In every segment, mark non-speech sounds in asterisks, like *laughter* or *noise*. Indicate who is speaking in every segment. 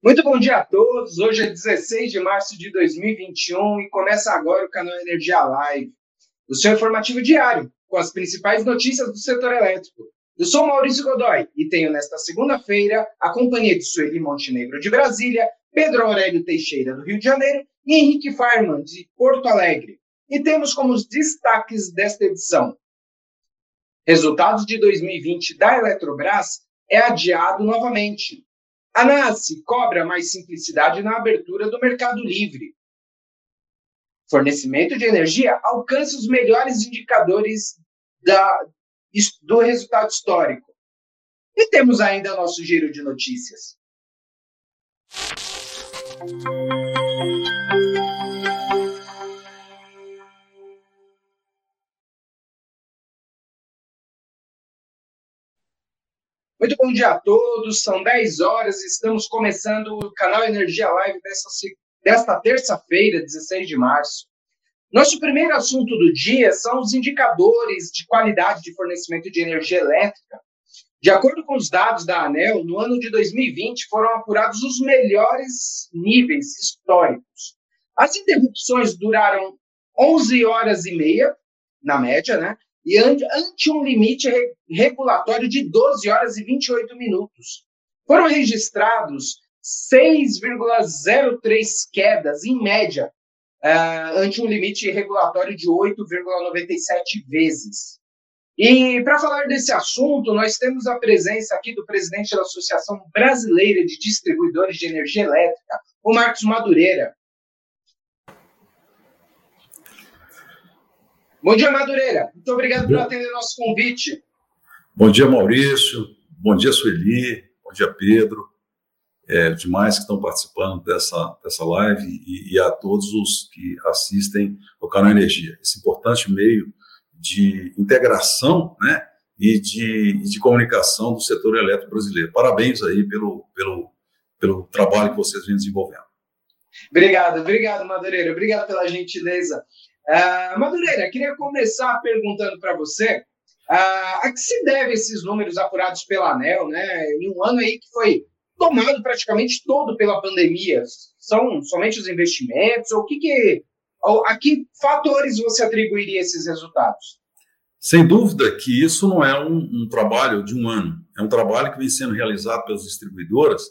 Speaker 1: Muito bom dia a todos. Hoje é 16 de março de 2021 e começa agora o canal Energia Live, o seu informativo diário com as principais notícias do setor elétrico. Eu sou Maurício Godoy e tenho nesta segunda-feira a companhia de Sueli Montenegro de Brasília, Pedro Aurélio Teixeira do Rio de Janeiro e Henrique Farman de Porto Alegre. E temos como os destaques desta edição. Resultados de 2020 da Eletrobras é adiado novamente. A NASE cobra mais simplicidade na abertura do mercado livre. Fornecimento de energia alcança os melhores indicadores da, do resultado histórico. E temos ainda nosso giro de notícias. Muito bom dia a todos, são 10 horas, estamos começando o canal Energia Live desta, desta terça-feira, 16 de março. Nosso primeiro assunto do dia são os indicadores de qualidade de fornecimento de energia elétrica. De acordo com os dados da ANEL, no ano de 2020 foram apurados os melhores níveis históricos. As interrupções duraram 11 horas e meia, na média, né? E ante um limite regulatório de 12 horas e 28 minutos. Foram registrados 6,03 quedas, em média, uh, ante um limite regulatório de 8,97 vezes. E para falar desse assunto, nós temos a presença aqui do presidente da Associação Brasileira de Distribuidores de Energia Elétrica, o Marcos Madureira. Bom dia, Madureira. Muito obrigado por atender nosso convite.
Speaker 2: Bom dia, Maurício. Bom dia, Sueli. Bom dia, Pedro. É, demais que estão participando dessa, dessa live e, e, a todos os que assistem ao canal Energia. Esse importante meio de integração né, e de, de comunicação do setor elétrico brasileiro. Parabéns aí pelo, pelo, pelo trabalho que vocês vêm desenvolvendo.
Speaker 1: Obrigado, obrigado, Madureira. Obrigado pela gentileza. Uh, Madureira, queria começar perguntando para você uh, a que se deve esses números apurados pela ANEL, né, em um ano aí que foi tomado praticamente todo pela pandemia. São somente os investimentos? Ou que, que, ou, a que fatores você atribuiria esses resultados?
Speaker 2: Sem dúvida que isso não é um, um, trabalho de um ano, é um trabalho que vem sendo realizado pelas distribuidoras,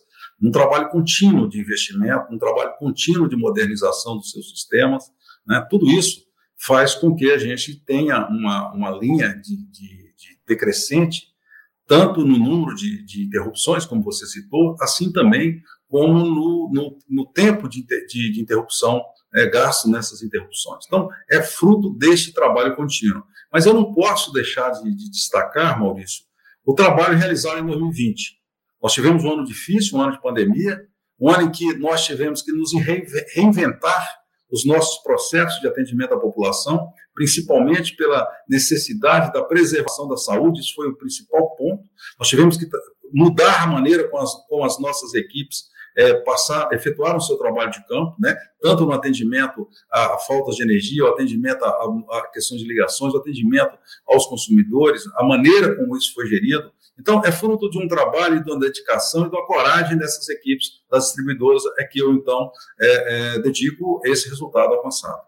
Speaker 2: um trabalho contínuo de investimento, um trabalho contínuo de modernização dos seus sistemas, né? tudo isso faz com que a gente tenha uma, uma linha de, de, de decrescente, tanto no número de, de, interrupções, como você citou, assim também como no, no, no tempo de, de, interrupção é, gasto nessas interrupções. Então, é fruto deste trabalho contínuo. Mas eu não posso deixar de, de destacar, Maurício, o trabalho realizado em 2020. Nós tivemos um ano difícil, um ano de pandemia, um ano em que nós tivemos que nos reinventar os nossos processos de atendimento à população, principalmente pela necessidade da preservação da saúde, isso foi o principal ponto. Nós tivemos que mudar a maneira com as, com as nossas equipes é, passar, efetuaram o seu trabalho de campo, né? tanto no atendimento a, a faltas de energia, o atendimento a, a questões de ligações, o atendimento aos consumidores, a maneira como isso foi gerido. Então, é fruto de um trabalho, de uma dedicação e de uma coragem dessas equipes, das distribuidoras, é que eu, então, é, é, dedico esse resultado alcançado.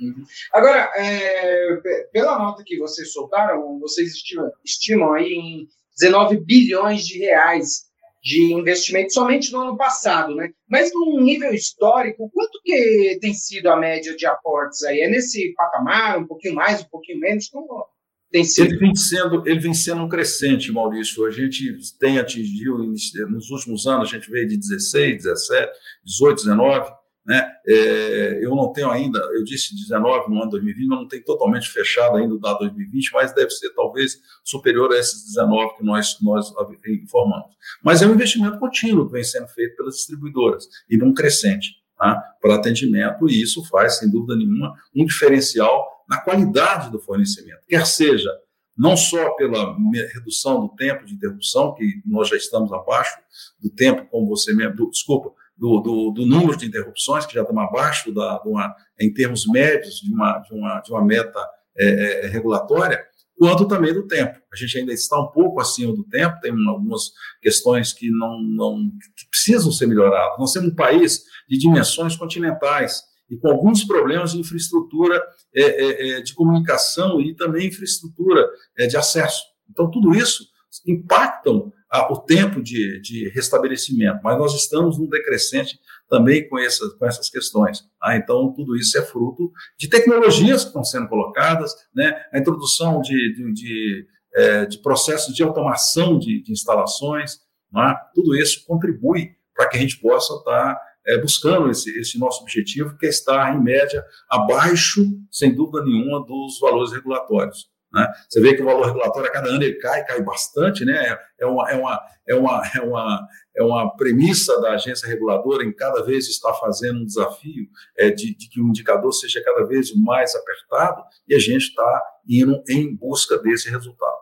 Speaker 1: Uhum. Agora, é, pela nota que vocês soltaram, vocês estimam, estimam aí em 19 bilhões de reais de investimento somente no ano passado, né? Mas num nível histórico, quanto que tem sido a média de aportes aí? É nesse patamar, um pouquinho mais, um pouquinho menos? Como
Speaker 2: tem sido? Ele vem sendo, ele vem sendo um crescente, Maurício. A gente tem atingido, nos últimos anos, a gente veio de 16, 17, 18, 19, né? É, eu não tenho ainda, eu disse 19 no ano 2020, mas não tem totalmente fechado ainda o dado 2020, mas deve ser talvez superior a esses 19 que nós, nós informamos. Mas é um investimento contínuo que vem sendo feito pelas distribuidoras e num crescente tá? para atendimento, e isso faz, sem dúvida nenhuma, um diferencial na qualidade do fornecimento, quer seja não só pela redução do tempo de interrupção, que nós já estamos abaixo do tempo, como você mesmo, do, desculpa, do, do, do, número de interrupções, que já estamos abaixo da, uma, em termos médios de uma, de uma, de uma meta é, é, regulatória, quanto também do tempo. A gente ainda está um pouco acima do tempo, tem algumas questões que não, não que precisam ser melhorados. Nós temos um país de dimensões continentais e com alguns problemas de infraestrutura é, é, é de comunicação e também infraestrutura é, de acesso. Então, tudo isso impactam o tempo de, de restabelecimento, mas nós estamos num decrescente também com essas, com essas questões. Ah, então, tudo isso é fruto de tecnologias que estão sendo colocadas, né? a introdução de, de, de, é, de processos de automação de, instalações, é? tudo isso contribui para que a gente possa estar é, buscando esse, esse nosso objetivo, que é estar, em média, abaixo, sem dúvida nenhuma, dos valores regulatórios. Né? Você vê que o valor regulatório a cada ano ele cai, cai bastante, né? É uma, é uma, é uma, é uma, é uma premissa da agência reguladora em cada vez estar fazendo um desafio é, de, de, que o indicador seja cada vez mais apertado e a gente está indo em busca desse resultado.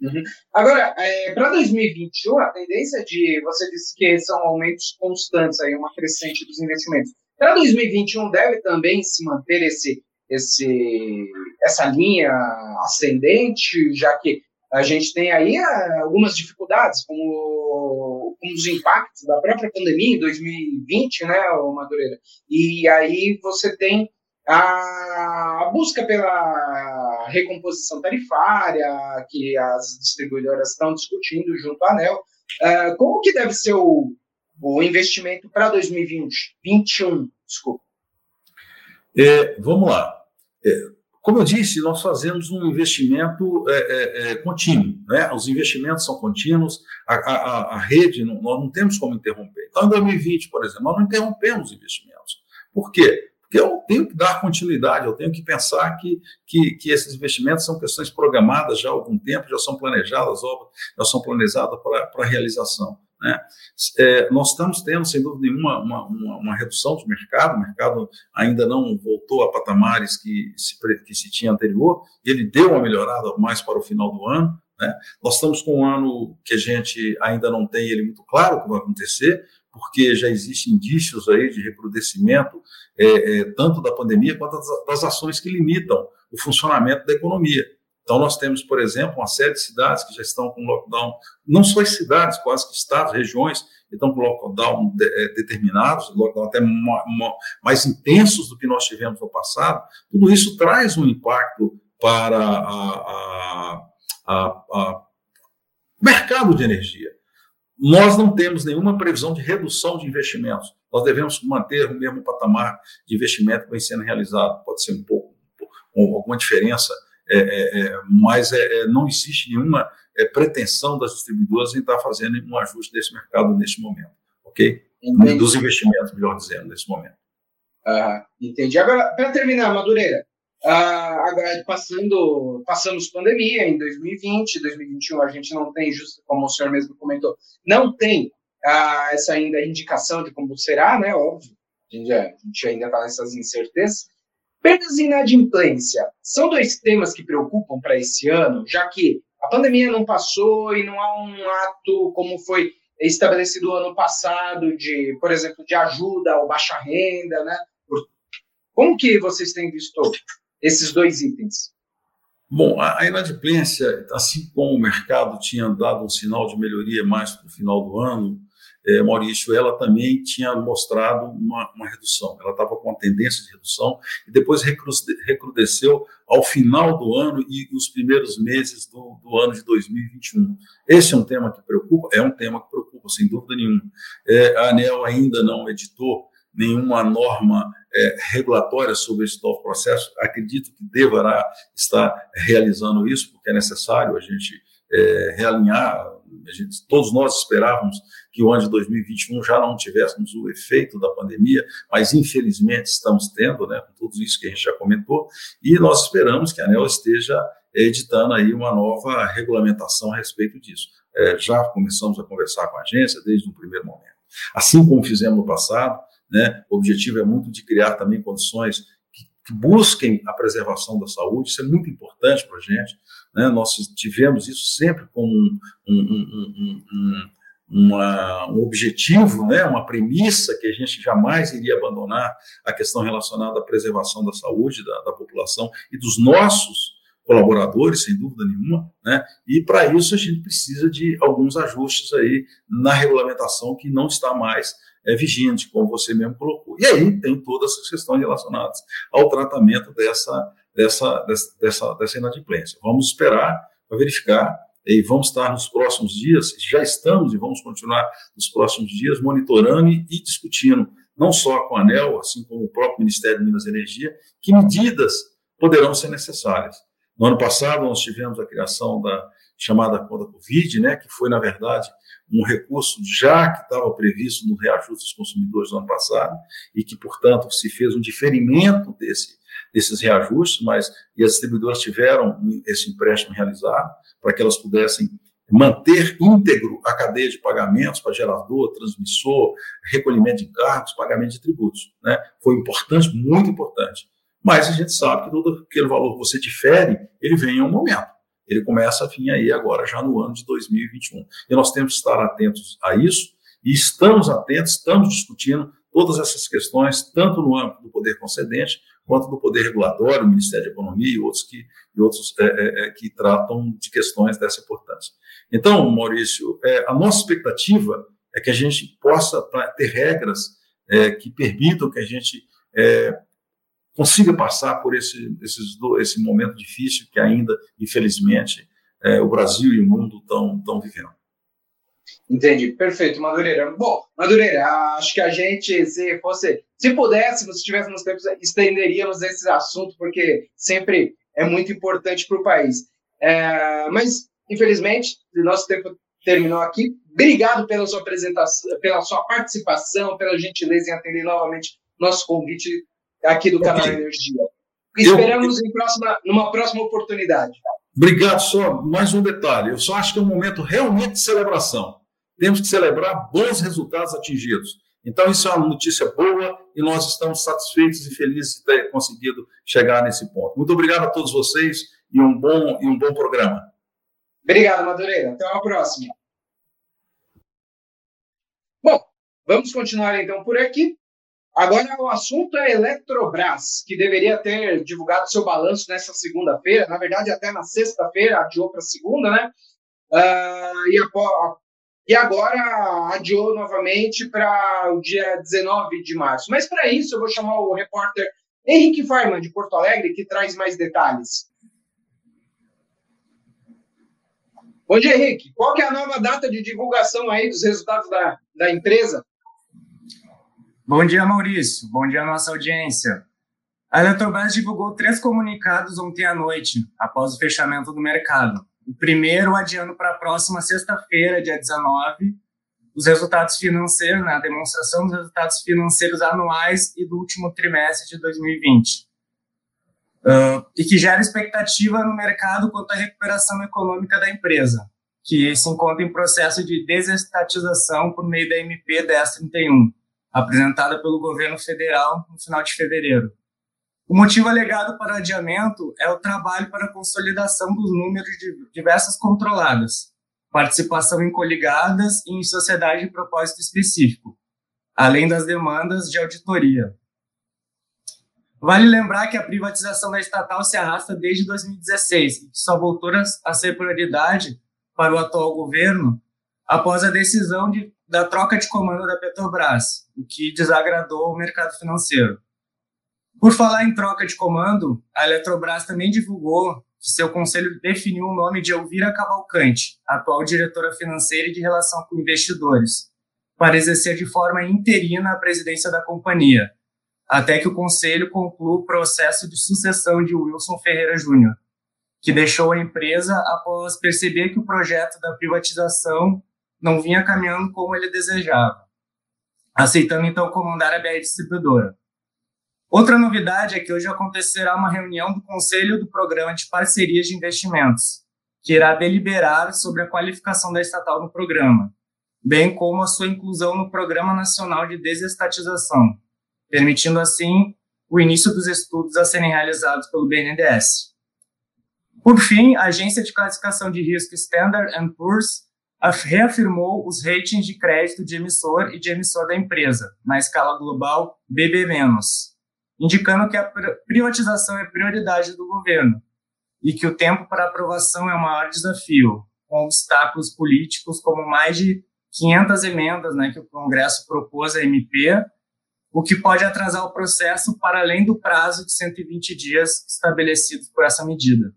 Speaker 1: Uhum. Agora, é, para 2021, a tendência de você disse que são aumentos constantes aí, uma crescente dos investimentos. Para 2021 deve também se manter esse esse, essa linha ascendente, já que a gente tem aí ah, algumas dificuldades, como, como os impactos da própria pandemia em 2020, né, Madureira? E aí você tem a busca pela recomposição tarifária, que as distribuidoras estão discutindo junto à ANEL. Uh, como que deve ser o, o investimento para 2020, 2021, desculpa?
Speaker 2: É, vamos lá. É, como eu disse, nós fazemos um investimento é, é, é, contínuo, né? Os investimentos são contínuos, a, a, a rede, não, nós não temos como interromper. Então, em 2020, por exemplo, nós não interrompemos investimentos. Por quê? Porque eu tenho que dar continuidade, eu tenho que pensar que, que, que esses investimentos são questões programadas já há algum tempo, já são planejadas, já são planejadas para, realização. Né? É, nós estamos tendo, sem dúvida nenhuma, uma, uma, uma, redução de mercado, o mercado ainda não voltou a patamares que se, que se tinha anterior, ele deu uma melhorada mais para o final do ano. Né? Nós estamos com um ano que a gente ainda não tem ele muito claro o que vai acontecer, porque já existem indícios aí de recrudescimento, é, é, tanto da pandemia quanto das, das ações que limitam o funcionamento da economia. Então, nós temos, por exemplo, uma série de cidades que já estão com lockdown, não só as cidades, quase que estados, regiões, que estão com lockdown de, é, determinados, lockdown até mais intensos do que nós tivemos no passado. Tudo isso traz um impacto para a, mercado de energia. Nós não temos nenhuma previsão de redução de investimentos. Nós devemos manter o mesmo patamar de investimento que vem sendo realizado. Pode ser um pouco, com alguma diferença é, é, é, mas é, é, não existe nenhuma pretensão das distribuidoras em estar fazendo um ajuste desse mercado neste momento, ok? Entendi. Dos investimentos, melhor dizendo, nesse momento.
Speaker 1: Ah, entendi. Agora, para terminar, Madureira, agora, passando, passamos pandemia em 2020, 2021 a gente não tem, justo como o senhor mesmo comentou, não tem ah, essa ainda indicação de como será, né? Óbvio, a gente, a gente ainda está nessas incertezas. Perdas e inadimplência são dois temas que preocupam para esse ano, já que a pandemia não passou e não há um ato como foi estabelecido ano passado de, por exemplo, de ajuda ao baixa renda, né? Como que vocês têm visto esses dois itens?
Speaker 2: Bom, a inadimplência, assim como o mercado tinha dado um sinal de melhoria mais para o final do ano, é, Maurício, ela também tinha mostrado uma, uma redução. Ela estava com uma tendência de redução e depois recrudesceu ao final do ano e os primeiros meses do, do, ano de 2021. Esse é um tema que preocupa? É um tema que preocupa, sem dúvida nenhuma. É, a ANEL ainda não editou nenhuma norma é, regulatória sobre esse novo processo. Acredito que deverá estar realizando isso, porque é necessário a gente é, realinhar gente, todos nós esperávamos que o ano de 2021 já não tivéssemos o efeito da pandemia, mas infelizmente estamos tendo, né, com tudo isso que a gente já comentou, e nós esperamos que a ANEL esteja editando aí uma nova regulamentação a respeito disso. É, já começamos a conversar com a agência desde um primeiro momento. Assim como fizemos no passado, né, o objetivo é muito de criar também condições que, que busquem a preservação da saúde, isso é muito importante para a gente, né? Nós tivemos isso sempre como um, um, um, uma, um objetivo, né? uma premissa que a gente jamais iria abandonar a questão relacionada à preservação da saúde da, da população e dos nossos colaboradores, sem dúvida nenhuma, né? E para isso a gente precisa de alguns ajustes aí na regulamentação que não está mais é, vigente, como você mesmo colocou. E aí tem todas essas questões relacionadas ao tratamento dessa, dessa, dessa, dessa inadimplência. Vamos esperar para verificar e vamos estar nos próximos dias, já estamos e vamos continuar nos próximos dias monitorando e, e discutindo, não só com a ANEL, assim como o próprio Ministério de Minas e Energia, que medidas poderão ser necessárias. No ano passado, nós tivemos a criação da chamada conta Covid, né, que foi, na verdade, um recurso já que estava previsto no reajuste dos consumidores do ano passado e que, portanto, se fez um diferimento desse, desses reajustes, mas e as distribuidoras tiveram esse empréstimo realizado para que elas pudessem manter íntegro a cadeia de pagamentos para gerador, transmissor, recolhimento de encargos, pagamento de tributos. Né? Foi importante, muito importante. Mas a gente sabe que todo aquele valor que você difere, ele vem em um momento ele começa a vir aí agora, já no ano de 2021. E nós temos que estar atentos a isso, e estamos atentos, estamos discutindo todas essas questões, tanto no âmbito do poder concedente, quanto do poder regulatório, o Ministério da Economia e outros que, e outros, é, é, é que tratam de questões dessa importância. Então, Maurício, é, a nossa expectativa é que a gente possa ter regras é, que permitam que a gente é, consiga passar por esse, esses, esse momento difícil que ainda, infelizmente, é, o Brasil e o mundo estão vivendo.
Speaker 1: Entendi, perfeito, Madureira. Bom, Madureira, acho que a gente, se fosse, se pudéssemos, se tivéssemos tempo, estenderíamos esse assunto, porque sempre é muito importante para o país. É, mas, infelizmente, nosso tempo terminou aqui. Obrigado pela sua apresentação, pela sua participação, pela gentileza em atender novamente nosso convite aqui do canal Energia. Esperamos eu... em próxima, numa próxima oportunidade.
Speaker 2: Obrigado. Só mais um detalhe. Eu só acho que é um momento realmente de celebração. Temos que celebrar bons resultados atingidos. Então, isso é uma notícia boa e nós estamos satisfeitos e felizes de ter conseguido chegar nesse ponto. Muito obrigado a todos vocês e um bom, e um bom programa.
Speaker 1: Obrigado, Madureira. Até a próxima. Bom, vamos continuar então por aqui. Agora, o assunto é Eletrobras, que deveria ter divulgado seu balanço nessa segunda-feira, na verdade, até na sexta-feira, adiou para segunda, né? Uh, e, a, e, agora adiou novamente para o dia 19 de março. Mas para isso, eu vou chamar o repórter Henrique Farman, de Porto Alegre, que traz mais detalhes. Bom dia, Henrique. Qual que é a nova data de divulgação aí dos resultados da, da empresa?
Speaker 3: Bom dia, Maurício. Bom dia, nossa audiência. A Eletrobras divulgou três comunicados ontem à noite, após o fechamento do mercado. O primeiro adiando para a próxima sexta-feira, dia 19, os resultados financeiros, né, a demonstração dos resultados financeiros anuais e do último trimestre de 2020. Uh, e que gera expectativa no mercado quanto à recuperação econômica da empresa, que se encontra em processo de desestatização por meio da MP 1031 apresentada pelo governo federal no final de fevereiro. O motivo alegado para o adiamento é o trabalho para a consolidação dos números de diversas controladas, participação em coligadas e em sociedade de propósito específico, além das demandas de auditoria. Vale lembrar que a privatização da estatal se arrasta desde 2016 e que só voltou a ser prioridade para o atual governo após a decisão de da troca de comando da Petrobras, o que desagradou o mercado financeiro. Por falar em troca de comando, a Eletrobras também divulgou que seu conselho definiu o nome de Elvira Cavalcante, atual diretora financeira e de relação com investidores, para exercer de forma interina a presidência da companhia, até que o conselho conclua o processo de sucessão de Wilson Ferreira Júnior, que deixou a empresa após perceber que o projeto da privatização não vinha caminhando como ele desejava, aceitando então comandar a BR Distribuidora. Outra novidade é que hoje acontecerá uma reunião do Conselho do Programa de Parcerias de Investimentos, que irá deliberar sobre a qualificação da estatal no programa, bem como a sua inclusão no Programa Nacional de Desestatização, permitindo assim o início dos estudos a serem realizados pelo BNDES. Por fim, a agência de classificação de risco Standard Poor's reafirmou os ratings de crédito de emissor e de emissor da empresa, na escala global BB-, indicando que a privatização é prioridade do governo, e que o tempo para aprovação é o maior desafio, com obstáculos políticos como mais de 500 emendas né, que o Congresso propôs à MP, o que pode atrasar o processo para além do prazo de 120 dias estabelecidos por essa medida.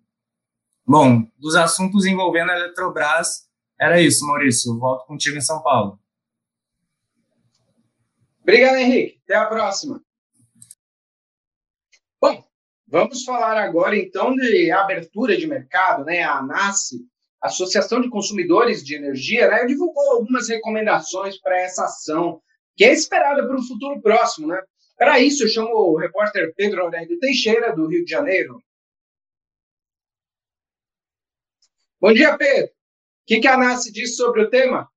Speaker 3: Bom, dos assuntos envolvendo a Eletrobras, era isso, Maurício. Volto contigo em São Paulo.
Speaker 1: Obrigado, Henrique. Até a próxima. Bom, vamos falar agora então de abertura de mercado, né? A ANASE, Associação de Consumidores de Energia, né, divulgou algumas recomendações para essa ação, que é esperada para um futuro próximo, né? Para isso, eu chamo o repórter Pedro Aurélio Teixeira, do Rio de Janeiro. Bom dia, Pedro. Que, que a ANASE diz sobre o tema?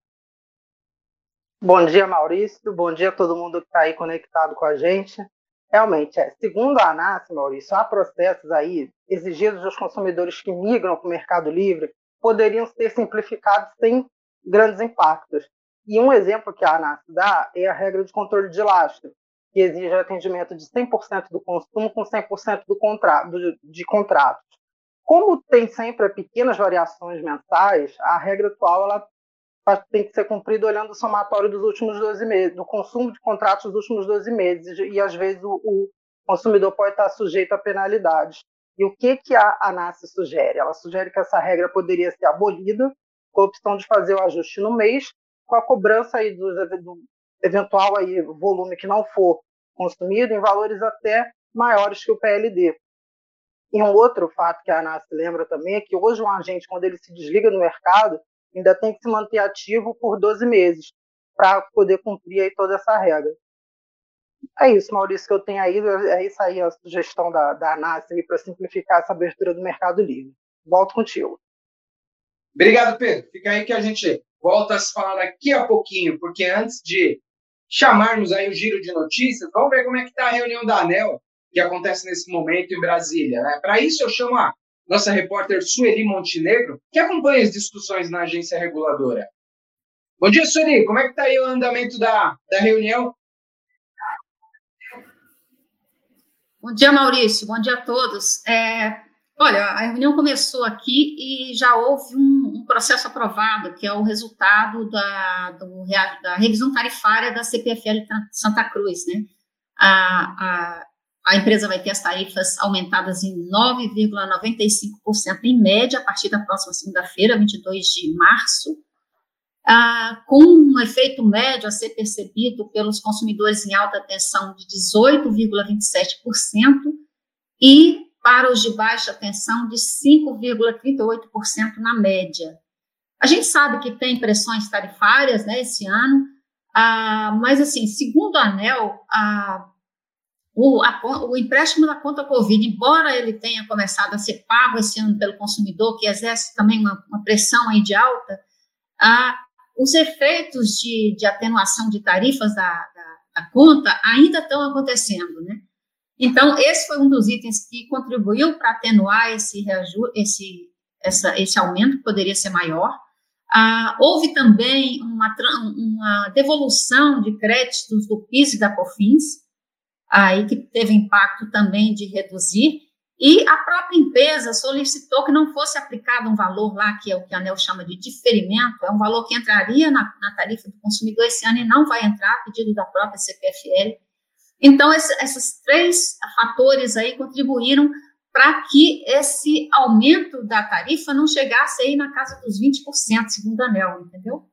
Speaker 4: Bom dia, Maurício. Bom dia a todo mundo que está aí conectado com a gente. Realmente, é. segundo a ANAS, Maurício, há processos aí exigidos dos consumidores que migram para o Mercado Livre poderiam ser simplificados sem grandes impactos. E um exemplo que a ANAS dá é a regra de controle de lastro, que exige atendimento de 100% do consumo com 100% do contrato, de contratos. Como tem sempre pequenas variações mensais, a regra atual ela tem que ser cumprido olhando o somatório dos últimos 12 meses, do consumo de contratos dos últimos 12 meses, e às vezes o, o consumidor pode estar sujeito a penalidades. E o que, que a ANAS sugere? Ela sugere que essa regra poderia ser abolida, com a opção de fazer o ajuste no mês, com a cobrança aí do, do eventual aí volume que não for consumido em valores até maiores que o PLD. E um outro fato que a ANAS lembra também é que hoje um agente, quando ele se desliga do mercado, ainda tem que se manter ativo por 12 meses para poder cumprir aí toda essa regra. É isso, Maurício, que eu tenho aí. É isso aí a sugestão da, da ANAS para simplificar essa abertura do Mercado Livre. Volto contigo.
Speaker 1: Obrigado, Pedro. Fica aí que a gente volta a se falar daqui a pouquinho, porque antes de chamarmos aí o giro de notícias, vamos ver como é que está a reunião da ANEL, que acontece nesse momento em Brasília. Né? Para isso, eu chamo a nossa repórter Sueli Montenegro, que acompanha as discussões na agência reguladora. Bom dia, Sueli. Como é que está aí o andamento da, da reunião?
Speaker 5: Bom dia, Maurício. Bom dia a todos. É, olha, a reunião começou aqui e já houve um, um processo aprovado, que é o resultado da, do, da revisão tarifária da CPFL Santa Cruz, né? A, a, a empresa vai ter as tarifas aumentadas em 9,95% em média a partir da próxima segunda-feira, 22 de março, ah, com um efeito médio a ser percebido pelos consumidores em alta tensão de 18,27% e para os de baixa tensão de 5,38% na média. A gente sabe que tem pressões tarifárias né, esse ano, ah, mas, assim, segundo a ANEL, a o, a, o empréstimo da conta Covid, embora ele tenha começado a ser pago esse ano pelo consumidor, que exerce também uma, uma pressão aí de alta, ah, os efeitos de, de, atenuação de tarifas da, da, da, conta ainda estão acontecendo, né? Então, esse foi um dos itens que contribuiu para atenuar esse, esse, essa, esse aumento, que poderia ser maior. Ah, houve também uma, uma devolução de créditos do PIS e da COFINS, aí que teve impacto também de reduzir, e a própria empresa solicitou que não fosse aplicado um valor lá, que é o que a ANEL chama de diferimento, é um valor que entraria na, na tarifa do consumidor esse ano e não vai entrar, a pedido da própria CPFL. Então, esse, esses três fatores aí contribuíram para que esse aumento da tarifa não chegasse aí na casa dos 20%, segundo a ANEL, entendeu?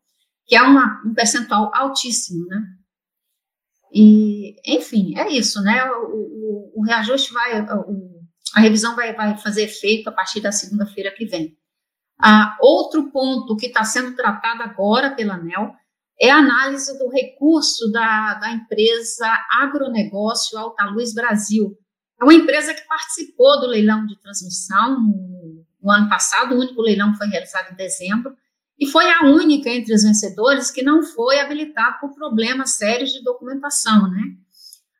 Speaker 5: Que é uma, um percentual altíssimo, né? E, enfim, é isso, né? O, o, o reajuste vai, o, a revisão vai, vai fazer efeito a partir da segunda-feira que vem. Ah, outro ponto que está sendo tratado agora pela ANEL é a análise do recurso da, da empresa Agronegócio Alta Luz Brasil. É uma empresa que participou do leilão de transmissão no, no ano passado, o único leilão foi realizado em dezembro, e foi a única entre os vencedores que não foi habilitada por problemas sérios de documentação, né?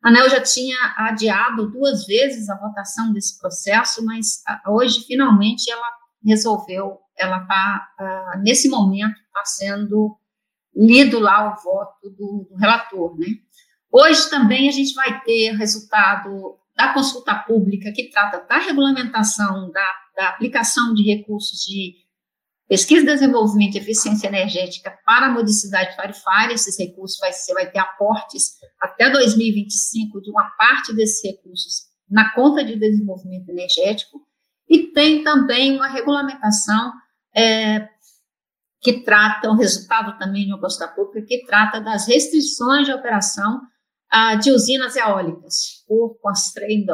Speaker 5: A ANEL já tinha adiado duas vezes a votação desse processo, mas ah, hoje, finalmente, ela resolveu, ela está, uh, nesse momento, está sendo lido lá o voto do, do, relator, né? Hoje também a gente vai ter resultado da consulta pública que trata da regulamentação da, da aplicação de recursos de pesquisa, desenvolvimento e eficiência energética para a modicidade tarifária. Esses recursos vai, vai ter aportes até 2025 de uma parte desses recursos na conta de desenvolvimento energético. E tem também uma regulamentação é, que trata, um resultado também de uma consulta pública, que trata das restrições de operação uh, de usinas eólicas, por constraint.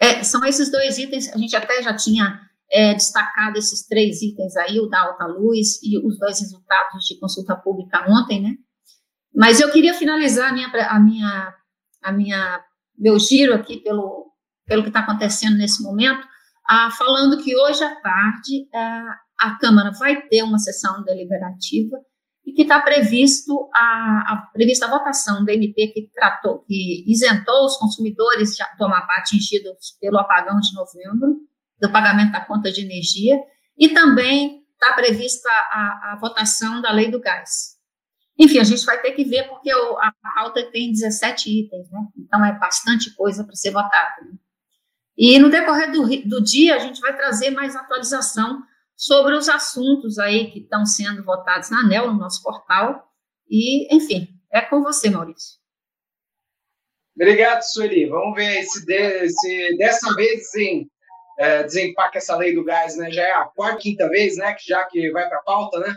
Speaker 5: É, são esses dois itens, a gente até já tinha é, destacado esses três itens aí, o da alta luz e os dois resultados de consulta pública ontem, né? Mas eu queria finalizar a minha, a minha, a minha meu giro aqui pelo, pelo que está acontecendo nesse momento, ah, falando que hoje à tarde ah, a Câmara vai ter uma sessão deliberativa e que está previsto a, a, prevista a votação do MP que tratou, que isentou os consumidores do Amapá atingidos pelo apagão de novembro, do pagamento da conta de energia, e também está prevista a, a, votação da lei do gás. Enfim, a gente vai ter que ver, porque o, a pauta tem 17 itens, né? Então é bastante coisa para ser votada. Né? E no decorrer do, do dia, a gente vai trazer mais atualização sobre os assuntos aí que estão sendo votados na ANEL, no nosso portal. E, enfim, é com você, Maurício.
Speaker 1: Obrigado, Sueli. Vamos ver se, de, se dessa vez sim, é, desempaca essa lei do gás, né? Já é a quarta, quinta vez, né? Que já que vai para a pauta, né?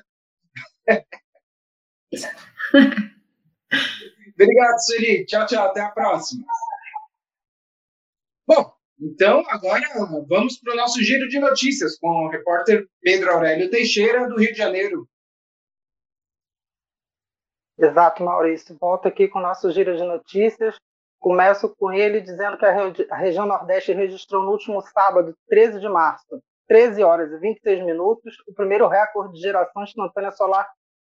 Speaker 1: *laughs* Obrigado, Sueli. Tchau, tchau. Até a próxima. Bom, então, agora vamos para o nosso giro de notícias com o repórter Pedro Aurélio Teixeira, do Rio de Janeiro.
Speaker 4: Exato, Maurício. Volto aqui com o nosso giro de notícias. Começo com ele dizendo que a, região Nordeste registrou no último sábado, 13 de março, 13 horas e 26 minutos, o primeiro recorde de geração instantânea solar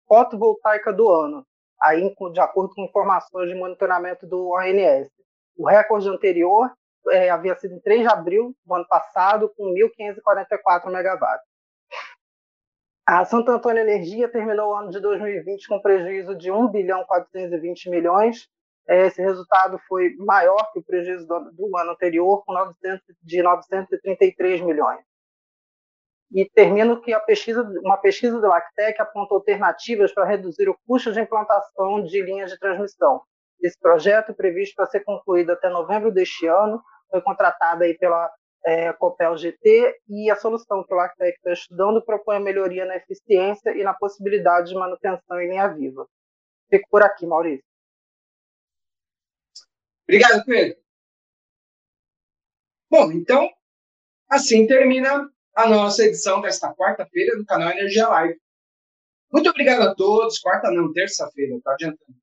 Speaker 4: fotovoltaica do ano, aí de acordo com informações de monitoramento do ONS. O recorde anterior é, havia sido em 3 de abril do ano passado, com 1.544 megawatts. A Santo Antônio Energia terminou o ano de 2020 com prejuízo de 1 bilhão 420 milhões. É, esse resultado foi maior que o prejuízo do, do ano anterior, com 900, de 933 milhões. E termino que pesquisa, uma pesquisa do Lactec aponta alternativas para reduzir o custo de implantação de linhas de transmissão. Esse projeto, previsto para ser concluído até novembro deste ano, foi contratada aí pela é, Copel GT e a solução que o Lactec está estudando propõe a melhoria na eficiência e na possibilidade de manutenção em linha viva. Fico por aqui, Maurício.
Speaker 1: Obrigado, Pedro. Bom, então, assim termina a nossa edição desta quarta-feira do canal Energia Live. Muito obrigado a todos. Quarta não, terça-feira, tá adiantando.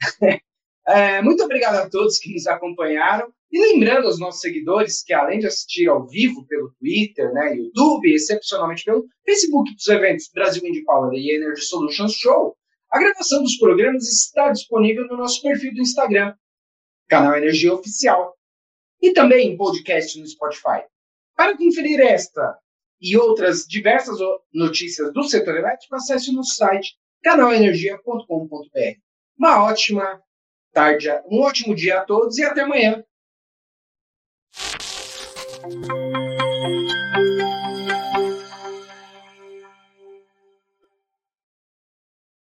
Speaker 1: *laughs* é, muito obrigado a todos que nos acompanharam. E lembrando aos nossos seguidores que, além de assistir ao vivo pelo Twitter, né, YouTube, excepcionalmente pelo Facebook dos eventos Brasil Indie Power e Energy Solutions Show, a gravação dos programas está disponível no nosso perfil do Instagram, canal Energia Oficial, e também podcast no Spotify. Para conferir esta e outras diversas notícias do setor elétrico, acesse o nosso site canalenergia.com.br. Uma ótima tarde, um ótimo dia a todos e até amanhã.